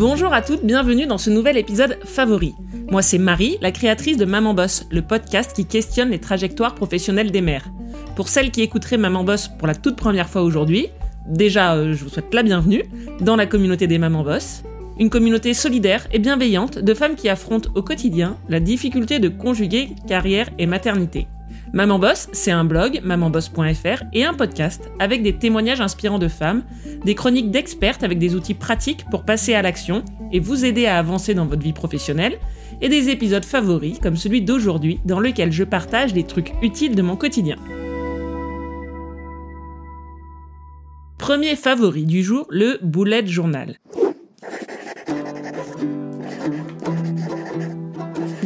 Bonjour à toutes, bienvenue dans ce nouvel épisode favori. Moi c'est Marie, la créatrice de Maman Boss, le podcast qui questionne les trajectoires professionnelles des mères. Pour celles qui écouteraient Maman Boss pour la toute première fois aujourd'hui, déjà euh, je vous souhaite la bienvenue dans la communauté des Maman Boss. Une communauté solidaire et bienveillante de femmes qui affrontent au quotidien la difficulté de conjuguer carrière et maternité. Maman Boss, c'est un blog, mamanboss.fr, et un podcast avec des témoignages inspirants de femmes, des chroniques d'expertes avec des outils pratiques pour passer à l'action et vous aider à avancer dans votre vie professionnelle, et des épisodes favoris comme celui d'aujourd'hui dans lequel je partage des trucs utiles de mon quotidien. Premier favori du jour, le bullet journal.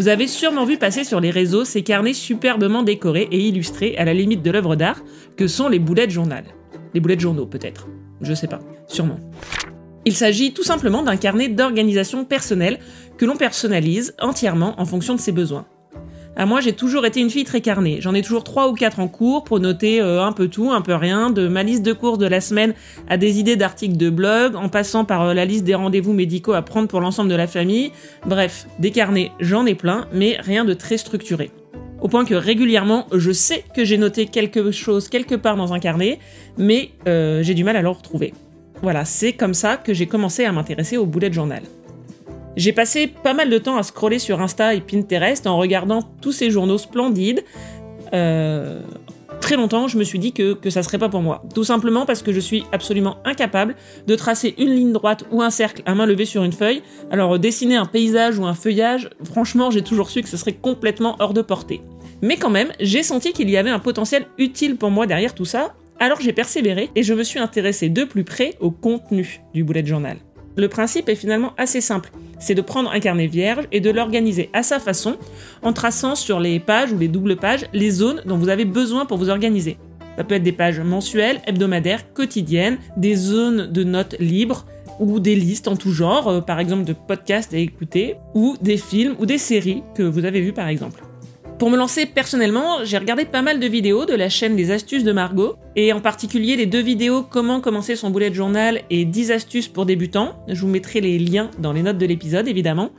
Vous avez sûrement vu passer sur les réseaux ces carnets superbement décorés et illustrés à la limite de l'œuvre d'art que sont les boulettes journal. Les boulettes journaux peut-être. Je sais pas. Sûrement. Il s'agit tout simplement d'un carnet d'organisation personnelle que l'on personnalise entièrement en fonction de ses besoins. À moi, j'ai toujours été une fille très carnée. J'en ai toujours trois ou quatre en cours pour noter euh, un peu tout, un peu rien, de ma liste de courses de la semaine à des idées d'articles de blog, en passant par euh, la liste des rendez-vous médicaux à prendre pour l'ensemble de la famille. Bref, des carnets, j'en ai plein, mais rien de très structuré. Au point que régulièrement, je sais que j'ai noté quelque chose quelque part dans un carnet, mais euh, j'ai du mal à le retrouver. Voilà, c'est comme ça que j'ai commencé à m'intéresser au bullet journal. J'ai passé pas mal de temps à scroller sur Insta et Pinterest en regardant tous ces journaux splendides. Euh, très longtemps, je me suis dit que, que ça serait pas pour moi. Tout simplement parce que je suis absolument incapable de tracer une ligne droite ou un cercle à main levée sur une feuille. Alors dessiner un paysage ou un feuillage, franchement, j'ai toujours su que ce serait complètement hors de portée. Mais quand même, j'ai senti qu'il y avait un potentiel utile pour moi derrière tout ça, alors j'ai persévéré et je me suis intéressé de plus près au contenu du bullet journal. Le principe est finalement assez simple, c'est de prendre un carnet vierge et de l'organiser à sa façon en traçant sur les pages ou les doubles pages les zones dont vous avez besoin pour vous organiser. Ça peut être des pages mensuelles, hebdomadaires, quotidiennes, des zones de notes libres ou des listes en tout genre, euh, par exemple de podcasts à écouter, ou des films ou des séries que vous avez vues par exemple. Pour me lancer personnellement, j'ai regardé pas mal de vidéos de la chaîne des astuces de Margot, et en particulier les deux vidéos Comment commencer son bullet journal et 10 astuces pour débutants. Je vous mettrai les liens dans les notes de l'épisode évidemment.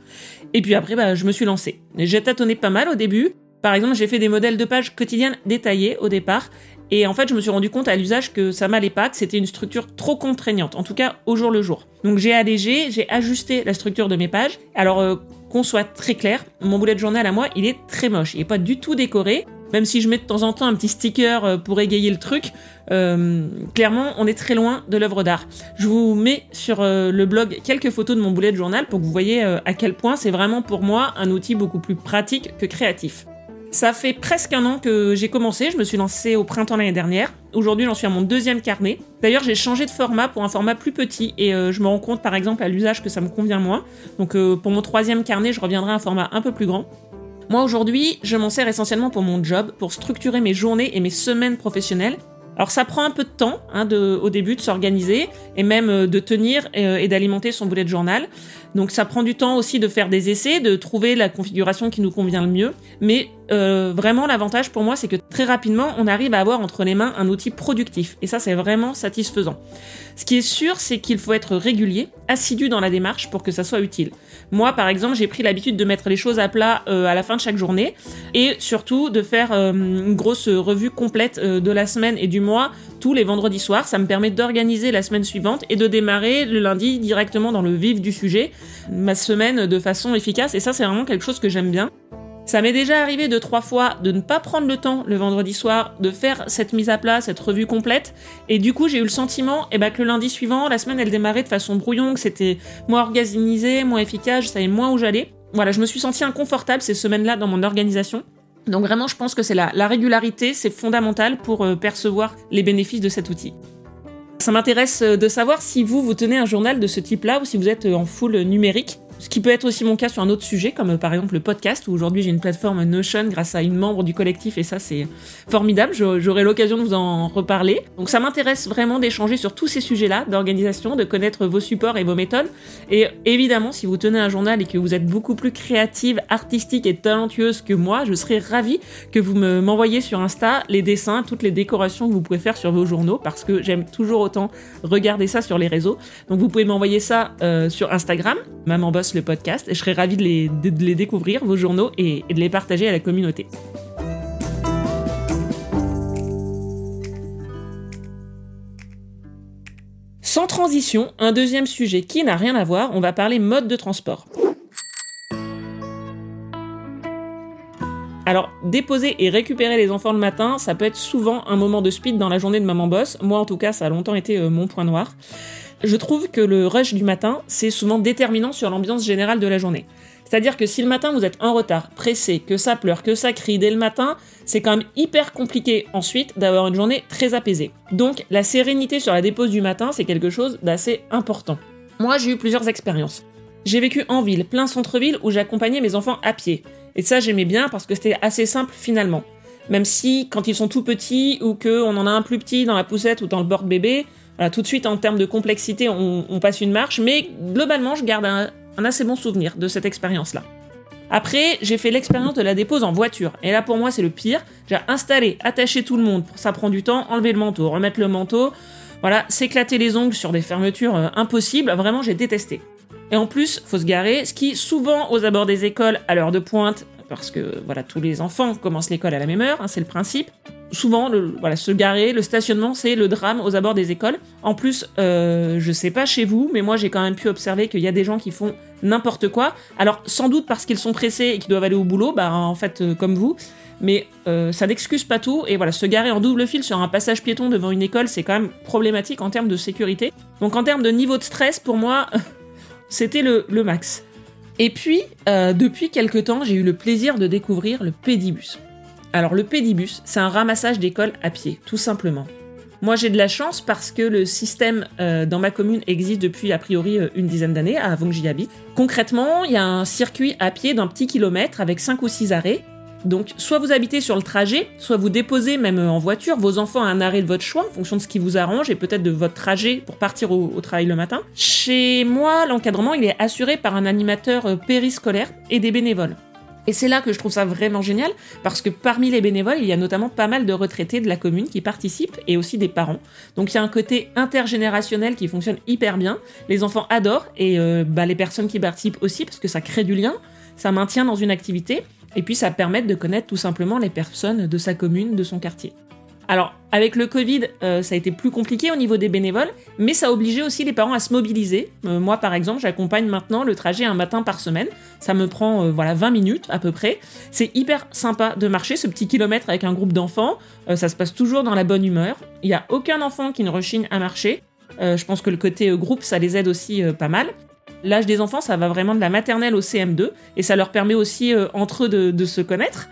Et puis après, bah, je me suis lancée. J'ai tâtonné pas mal au début. Par exemple, j'ai fait des modèles de pages quotidiennes détaillés au départ, et en fait, je me suis rendu compte à l'usage que ça m'allait pas, que c'était une structure trop contraignante, en tout cas au jour le jour. Donc j'ai allégé, j'ai ajusté la structure de mes pages. Alors euh, qu'on soit très clair, mon bullet journal à moi, il est très moche. Il est pas du tout décoré. Même si je mets de temps en temps un petit sticker euh, pour égayer le truc, euh, clairement, on est très loin de l'œuvre d'art. Je vous mets sur euh, le blog quelques photos de mon bullet journal pour que vous voyez à quel point c'est vraiment pour moi un outil beaucoup plus pratique que créatif. Ça fait presque un an que j'ai commencé, je me suis lancée au printemps l'année dernière. Aujourd'hui, j'en suis à mon deuxième carnet. D'ailleurs, j'ai changé de format pour un format plus petit et euh, je me rends compte par exemple à l'usage que ça me convient moins. Donc euh, pour mon troisième carnet, je reviendrai à un format un peu plus grand. Moi aujourd'hui, je m'en sers essentiellement pour mon job, pour structurer mes journées et mes semaines professionnelles alors ça prend un peu de temps hein, de, au début de s'organiser et même euh, de tenir euh, et, d'alimenter son bullet journal. Donc ça prend du temps aussi de faire des essais, de trouver la configuration qui nous convient le mieux. Mais euh, vraiment l'avantage pour moi c'est que très rapidement on arrive à avoir entre les mains un outil productif et ça c'est vraiment satisfaisant. Ce qui est sûr c'est qu'il faut être régulier, assidu dans la démarche pour que ça soit utile. Moi par exemple j'ai pris l'habitude de mettre les choses à plat à la fin de chaque journée et surtout de faire une grosse revue complète de la semaine et du moi les vendredis soirs. Ça me permet d'organiser la semaine suivante et de démarrer le lundi directement dans le vif du sujet, ma semaine de façon efficace. Et ça, c'est vraiment quelque chose que j'aime bien. Ça m'est déjà arrivé deux, trois fois de ne pas prendre le temps le vendredi soir de faire cette mise à plat, cette revue complète. Et du coup, j'ai eu le sentiment eh ben, que le lundi suivant, la semaine, elle démarrait de façon brouillon, que c'était moins organisé, moins efficace, je savais moins où j'allais. Voilà, je me suis sentie inconfortable ces semaines-là dans mon organisation. Donc vraiment, je pense que c'est la, la régularité, c'est fondamental pour euh, percevoir les bénéfices de cet outil. Ça m'intéresse euh, de savoir si vous, vous tenez un journal de ce type-là ou si vous êtes euh, en full numérique. Ce qui peut être aussi mon cas sur un autre sujet, comme euh, par exemple le podcast, où aujourd'hui j'ai une plateforme Notion grâce à une membre du collectif, et ça c'est formidable, j'aurai l'occasion de vous en reparler. Donc ça m'intéresse vraiment d'échanger sur tous ces sujets-là, d'organisation, de connaître vos supports et vos méthodes. Et évidemment, si vous tenez un journal et que vous êtes beaucoup plus créative, artistique et talentueuse que moi, je serais ravie que vous m'envoyiez sur Insta les dessins, toutes les décorations que vous pouvez faire sur vos journaux, parce que j'aime toujours autant regarder ça sur les réseaux. Donc vous pouvez m'envoyer ça euh, sur Instagram, Maman Boss le podcast et je serais ravie de les, découvrir, vos journaux, et, de les partager à la communauté. Sans transition, un deuxième sujet qui n'a rien à voir, on va parler mode de transport. Alors, déposer et récupérer les enfants le matin, ça peut être souvent un moment de speed dans la journée de maman boss. Moi, en tout cas, ça a longtemps été euh, mon point noir. Je trouve que le rush du matin, c'est souvent déterminant sur l'ambiance générale de la journée. C'est-à-dire que si le matin vous êtes en retard, pressé, que ça pleure, que ça crie dès le matin, c'est quand même hyper compliqué ensuite d'avoir une journée très apaisée. Donc la sérénité sur la dépose du matin, c'est quelque chose d'assez important. Moi, j'ai eu plusieurs expériences. J'ai vécu en ville, plein centre-ville, où j'accompagnais mes enfants à pied. Et ça, j'aimais bien parce que c'était assez simple finalement. Même si, quand ils sont tout petits, ou qu'on en a un plus petit dans la poussette ou dans le bord bébé, tout de suite, en termes de complexité, on, passe une marche, mais globalement, je garde un, assez bon souvenir de cette expérience-là. Après, j'ai fait l'expérience de la dépose en voiture. Et là, pour moi, c'est le pire. J'ai installé, attaché tout le monde. Ça prend du temps. Enlever le manteau, remettre le manteau. Voilà, s'éclater les ongles sur des fermetures euh, impossibles. Vraiment, j'ai détesté. Et en plus, faut se garer, ce qui, souvent, aux abords des écoles, à l'heure de pointe, parce que voilà, tous les enfants commencent l'école à la même heure, hein, c'est le principe. Souvent, voilà, se garer, le stationnement, c'est le drame aux abords des écoles. En plus, euh, je sais pas chez vous, mais moi j'ai quand même pu observer qu'il y a des gens qui font n'importe quoi. Alors, sans doute parce qu'ils sont pressés et qu'ils doivent aller au boulot, bah en fait, euh, comme vous. Mais euh, ça n'excuse pas tout. Et voilà, se garer en double fil sur un passage piéton devant une école, c'est quand même problématique en termes de sécurité. Donc, en termes de niveau de stress, pour moi, c'était le, le max. Et puis, euh, depuis quelque temps, j'ai eu le plaisir de découvrir le pédibus. Alors le pédibus, c'est un ramassage d'école à pied, tout simplement. Moi j'ai de la chance parce que le système euh, dans ma commune existe depuis a priori euh, une dizaine d'années, avant que j'y habite. Concrètement, il y a un circuit à pied d'un petit kilomètre avec 5 ou 6 arrêts donc, soit vous habitez sur le trajet, soit vous déposez même en voiture vos enfants à un arrêt de votre choix en fonction de ce qui vous arrange et peut-être de votre trajet pour partir au, travail le matin. Chez moi, l'encadrement, il est assuré par un animateur euh, périscolaire et des bénévoles. Et c'est là que je trouve ça vraiment génial, parce que parmi les bénévoles, il y a notamment pas mal de retraités de la commune qui participent, et aussi des parents. Donc il y a un côté intergénérationnel qui fonctionne hyper bien. Les enfants adorent, et euh, bah, les personnes qui participent aussi, parce que ça crée du lien, ça maintient dans une activité, et puis ça permet de connaître tout simplement les personnes de sa commune, de son quartier. Alors, avec le Covid, euh, ça a été plus compliqué au niveau des bénévoles, mais ça a obligé aussi les parents à se mobiliser. Euh, moi, par exemple, j'accompagne maintenant le trajet un matin par semaine. Ça me prend euh, voilà 20 minutes à peu près. C'est hyper sympa de marcher ce petit kilomètre avec un groupe d'enfants. ça se passe toujours dans la bonne humeur. Il n'y a aucun enfant qui ne rechigne à marcher. je pense que le côté groupe, ça les aide aussi pas mal. L'âge des enfants, ça va vraiment de la maternelle au CM2 et ça leur permet aussi euh, entre eux de, se connaître.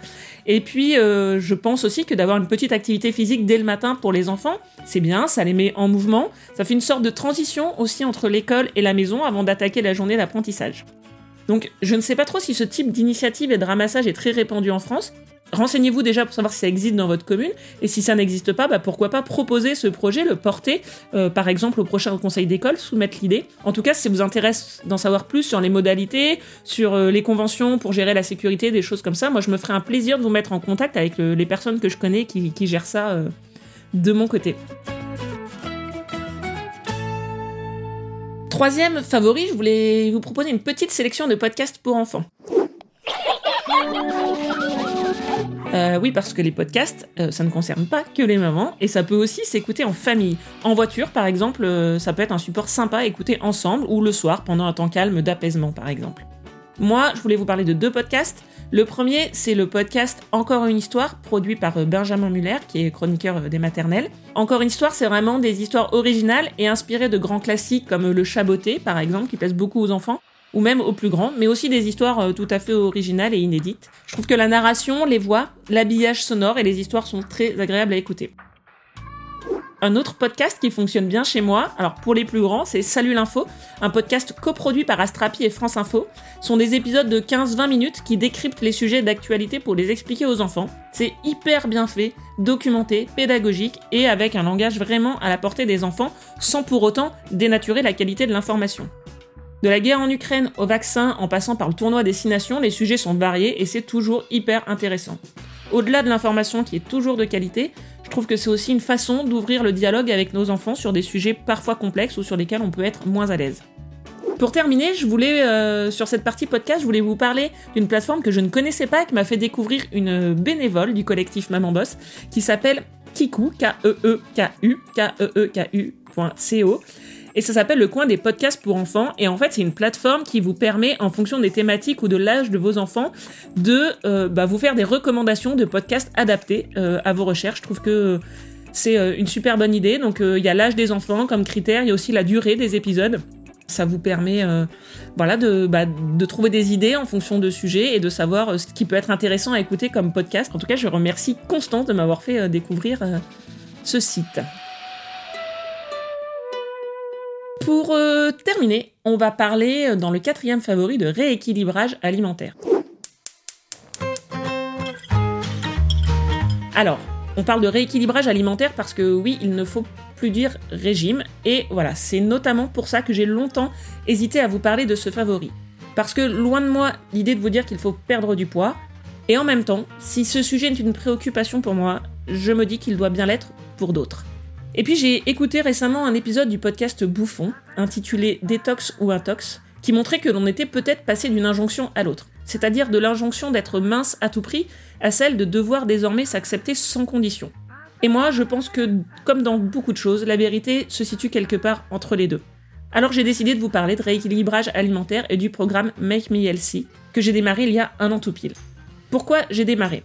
Et puis, euh, je pense aussi que d'avoir une petite activité physique dès le matin pour les enfants, c'est bien, ça les met en mouvement, ça fait une sorte de transition aussi entre l'école et la maison avant d'attaquer la journée d'apprentissage. Donc, je ne sais pas trop si ce type d'initiative et de ramassage est très répandu en France, Renseignez-vous déjà pour savoir si ça existe dans votre commune, et si ça n'existe pas, bah pourquoi pas proposer ce projet, le porter, euh, par exemple au prochain conseil d'école, soumettre l'idée. En tout cas, si ça vous intéresse d'en savoir plus sur les modalités, sur euh, les conventions pour gérer la sécurité, des choses comme ça, moi je me ferai un plaisir de vous mettre en contact avec les personnes que je connais qui, gèrent ça euh, de mon côté. Troisième favori, je voulais vous proposer une petite sélection de podcasts pour enfants. Euh, oui, parce que les podcasts, euh, ça ne concerne pas que les mamans, et ça peut aussi s'écouter en famille. En voiture, par exemple, euh, ça peut être un support sympa à écouter ensemble, ou le soir, pendant un temps calme d'apaisement, par exemple. Moi, je voulais vous parler de deux podcasts. Le premier, c'est le podcast Encore une histoire, produit par Benjamin Muller, qui est chroniqueur des maternelles. Encore une histoire, c'est vraiment des histoires originales et inspirées de grands classiques comme Le Chaboté, par exemple, qui plaisent beaucoup aux enfants ou même aux plus grands, mais aussi des histoires euh, tout à fait originales et inédites. Je trouve que la narration, les voix, l'habillage sonore et les histoires sont très agréables à écouter. un autre podcast qui fonctionne bien chez moi. Alors pour les plus grands, c'est Salut l'info, un podcast coproduit par Astrapi et France Info. Ce sont des épisodes de 15-20 minutes qui décryptent les sujets d'actualité pour les expliquer aux enfants. C'est hyper bien fait, documenté, pédagogique et avec un langage vraiment à la portée des enfants sans pour autant dénaturer la qualité de l'information. De la guerre en Ukraine au vaccin en passant par le tournoi Destination, les sujets sont variés et c'est toujours hyper intéressant. Au-delà de l'information qui est toujours de qualité, je trouve que c'est aussi une façon d'ouvrir le dialogue avec nos enfants sur des sujets parfois complexes ou sur lesquels on peut être moins à l'aise. Pour terminer, je voulais, euh, sur cette partie podcast, je voulais vous parler d'une plateforme que je ne connaissais pas et qui m'a fait découvrir une bénévole du collectif Maman Boss qui s'appelle Kiku, K-E-E-K-U, K-E-E-K-U.co et ça s'appelle le coin des podcasts pour enfants. Et en fait, c'est une plateforme qui vous permet, en fonction des thématiques ou de l'âge de vos enfants, de euh, bah, vous faire des recommandations de podcasts adaptés euh, à vos recherches. Je trouve que c'est euh, une super bonne idée. Donc, il y a l'âge des enfants comme critère, il y a aussi la durée des épisodes. Ça vous permet voilà, bah, de trouver des idées en fonction de sujets et de savoir ce qui peut être intéressant à écouter comme podcast. En tout cas, je remercie Constance de m'avoir fait découvrir ce site. Pour euh, terminer, on va parler euh, dans le quatrième favori de rééquilibrage alimentaire. Alors, on parle de rééquilibrage alimentaire parce que oui, il ne faut plus dire régime. Et voilà, c'est notamment pour ça que j'ai longtemps hésité à vous parler de ce favori. Parce que loin de moi l'idée de vous dire qu'il faut perdre du poids. Et en même temps, si ce sujet est une préoccupation pour moi, je me dis qu'il doit bien l'être pour d'autres. Et puis j'ai écouté récemment un épisode du podcast Bouffon, intitulé Détox ou Intox, qui montrait que l'on était peut-être passé d'une injonction à l'autre, c'est-à-dire de l'injonction d'être mince à tout prix à celle de devoir désormais s'accepter sans condition. Et moi, je pense que, comme dans beaucoup de choses, la vérité se situe quelque part entre les deux. Alors j'ai décidé de vous parler de rééquilibrage alimentaire et du programme Make Me Healthy, que j'ai démarré il y a un an tout pile. Pourquoi j'ai démarré?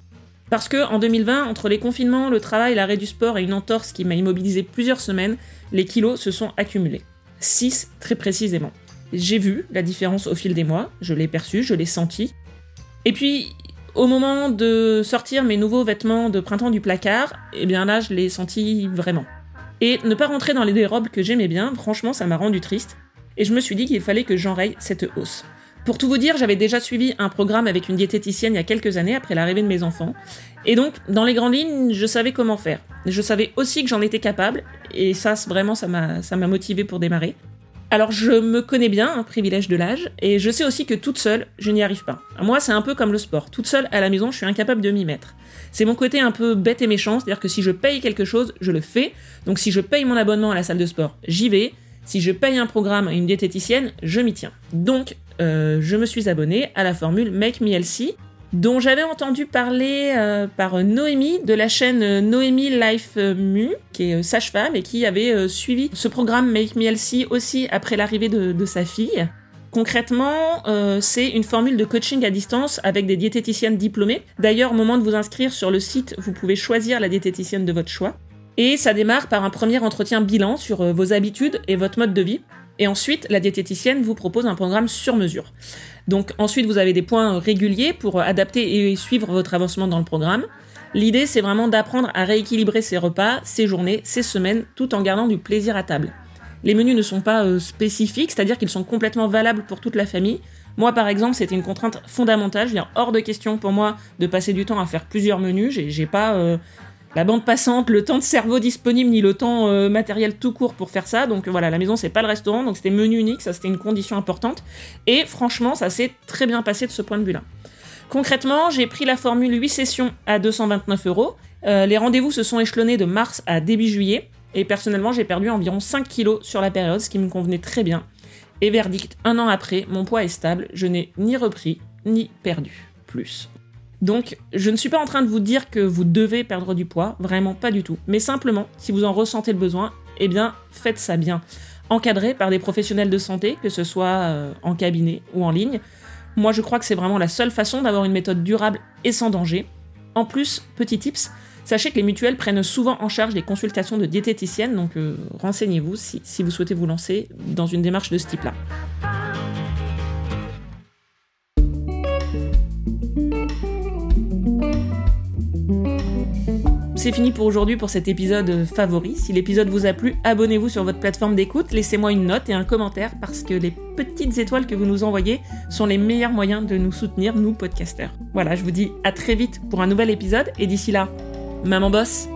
Parce que en 2020, entre les confinements, le travail, l'arrêt du sport et une entorse qui m'a immobilisé plusieurs semaines, les kilos se sont accumulés. 6 très précisément. J'ai vu la différence au fil des mois, je l'ai perçu, je l'ai senti. Et puis, au moment de sortir mes nouveaux vêtements de printemps du placard, eh bien là, je l'ai senti vraiment. Et ne pas rentrer dans les robes que j'aimais bien, franchement, ça m'a rendu triste. Et je me suis dit qu'il fallait que j'enraye cette hausse. Pour tout vous dire, j'avais déjà suivi un programme avec une diététicienne il y a quelques années après l'arrivée de mes enfants. Et donc, dans les grandes lignes, je savais comment faire. Je savais aussi que j'en étais capable. Et ça, vraiment, ça m'a, motivé pour démarrer. Alors, je me connais bien, un privilège de l'âge, et je sais aussi que toute seule, je n'y arrive pas. Moi, c'est un peu comme le sport. Toute seule, à la maison, je suis incapable de m'y mettre. C'est mon côté un peu bête et méchant, c'est-à-dire que si je paye quelque chose, je le fais. Donc, si je paye mon abonnement à la salle de sport, j'y vais. Si je paye un programme à une diététicienne, je m'y tiens. Donc, euh, je me suis abonnée à la formule Make Me Healthy, dont j'avais entendu parler euh, par Noémie de la chaîne Noémie Life Mu, qui est euh, sage-femme et qui avait suivi ce programme Make Me Healthy aussi après l'arrivée de, sa fille. Concrètement, c'est une formule de coaching à distance avec des diététiciennes diplômées. D'ailleurs, au moment de vous inscrire sur le site, vous pouvez choisir la diététicienne de votre choix. Et ça démarre par un premier entretien bilan sur vos habitudes et votre mode de vie. Et ensuite, la diététicienne vous propose un programme sur mesure. Donc ensuite, vous avez des points réguliers pour adapter et suivre votre avancement dans le programme. L'idée, c'est vraiment d'apprendre à rééquilibrer ses repas, ses journées, ses semaines, tout en gardant du plaisir à table. Les menus ne sont pas euh, spécifiques, c'est-à-dire qu'ils sont complètement valables pour toute la famille. Moi, par exemple, c'était une contrainte fondamentale. Je veux dire, hors de question pour moi de passer du temps à faire plusieurs menus. J'ai pas euh, la bande passante, le temps de cerveau disponible, ni le temps euh, matériel tout court pour faire ça. Donc voilà, la maison c'est pas le restaurant, donc c'était menu unique, ça c'était une condition importante. Et franchement, ça s'est très bien passé de ce point de vue-là. Concrètement, j'ai pris la formule 8 sessions à 229 euros. Euh, les rendez-vous se sont échelonnés de mars à début juillet. Et personnellement, j'ai perdu environ 5 kilos sur la période, ce qui me convenait très bien. Et verdict, un an après, mon poids est stable, je n'ai ni repris, ni perdu plus. Donc, je ne suis pas en train de vous dire que vous devez perdre du poids, vraiment pas du tout. Mais simplement, si vous en ressentez le besoin, eh bien, faites ça bien. Encadré par des professionnels de santé, que ce soit euh, en cabinet ou en ligne. Moi, je crois que c'est vraiment la seule façon d'avoir une méthode durable et sans danger. En plus, petit tips, sachez que les mutuelles prennent souvent en charge des consultations de diététiciennes, donc euh, renseignez-vous si vous souhaitez vous lancer dans une démarche de ce type-là. C'est fini pour aujourd'hui pour cet épisode favori. Si l'épisode vous a plu, abonnez-vous sur votre plateforme d'écoute, laissez-moi une note et un commentaire parce que les petites étoiles que vous nous envoyez sont les meilleurs moyens de nous soutenir, nous podcasters. Voilà, je vous dis à très vite pour un nouvel épisode et d'ici là, maman bosse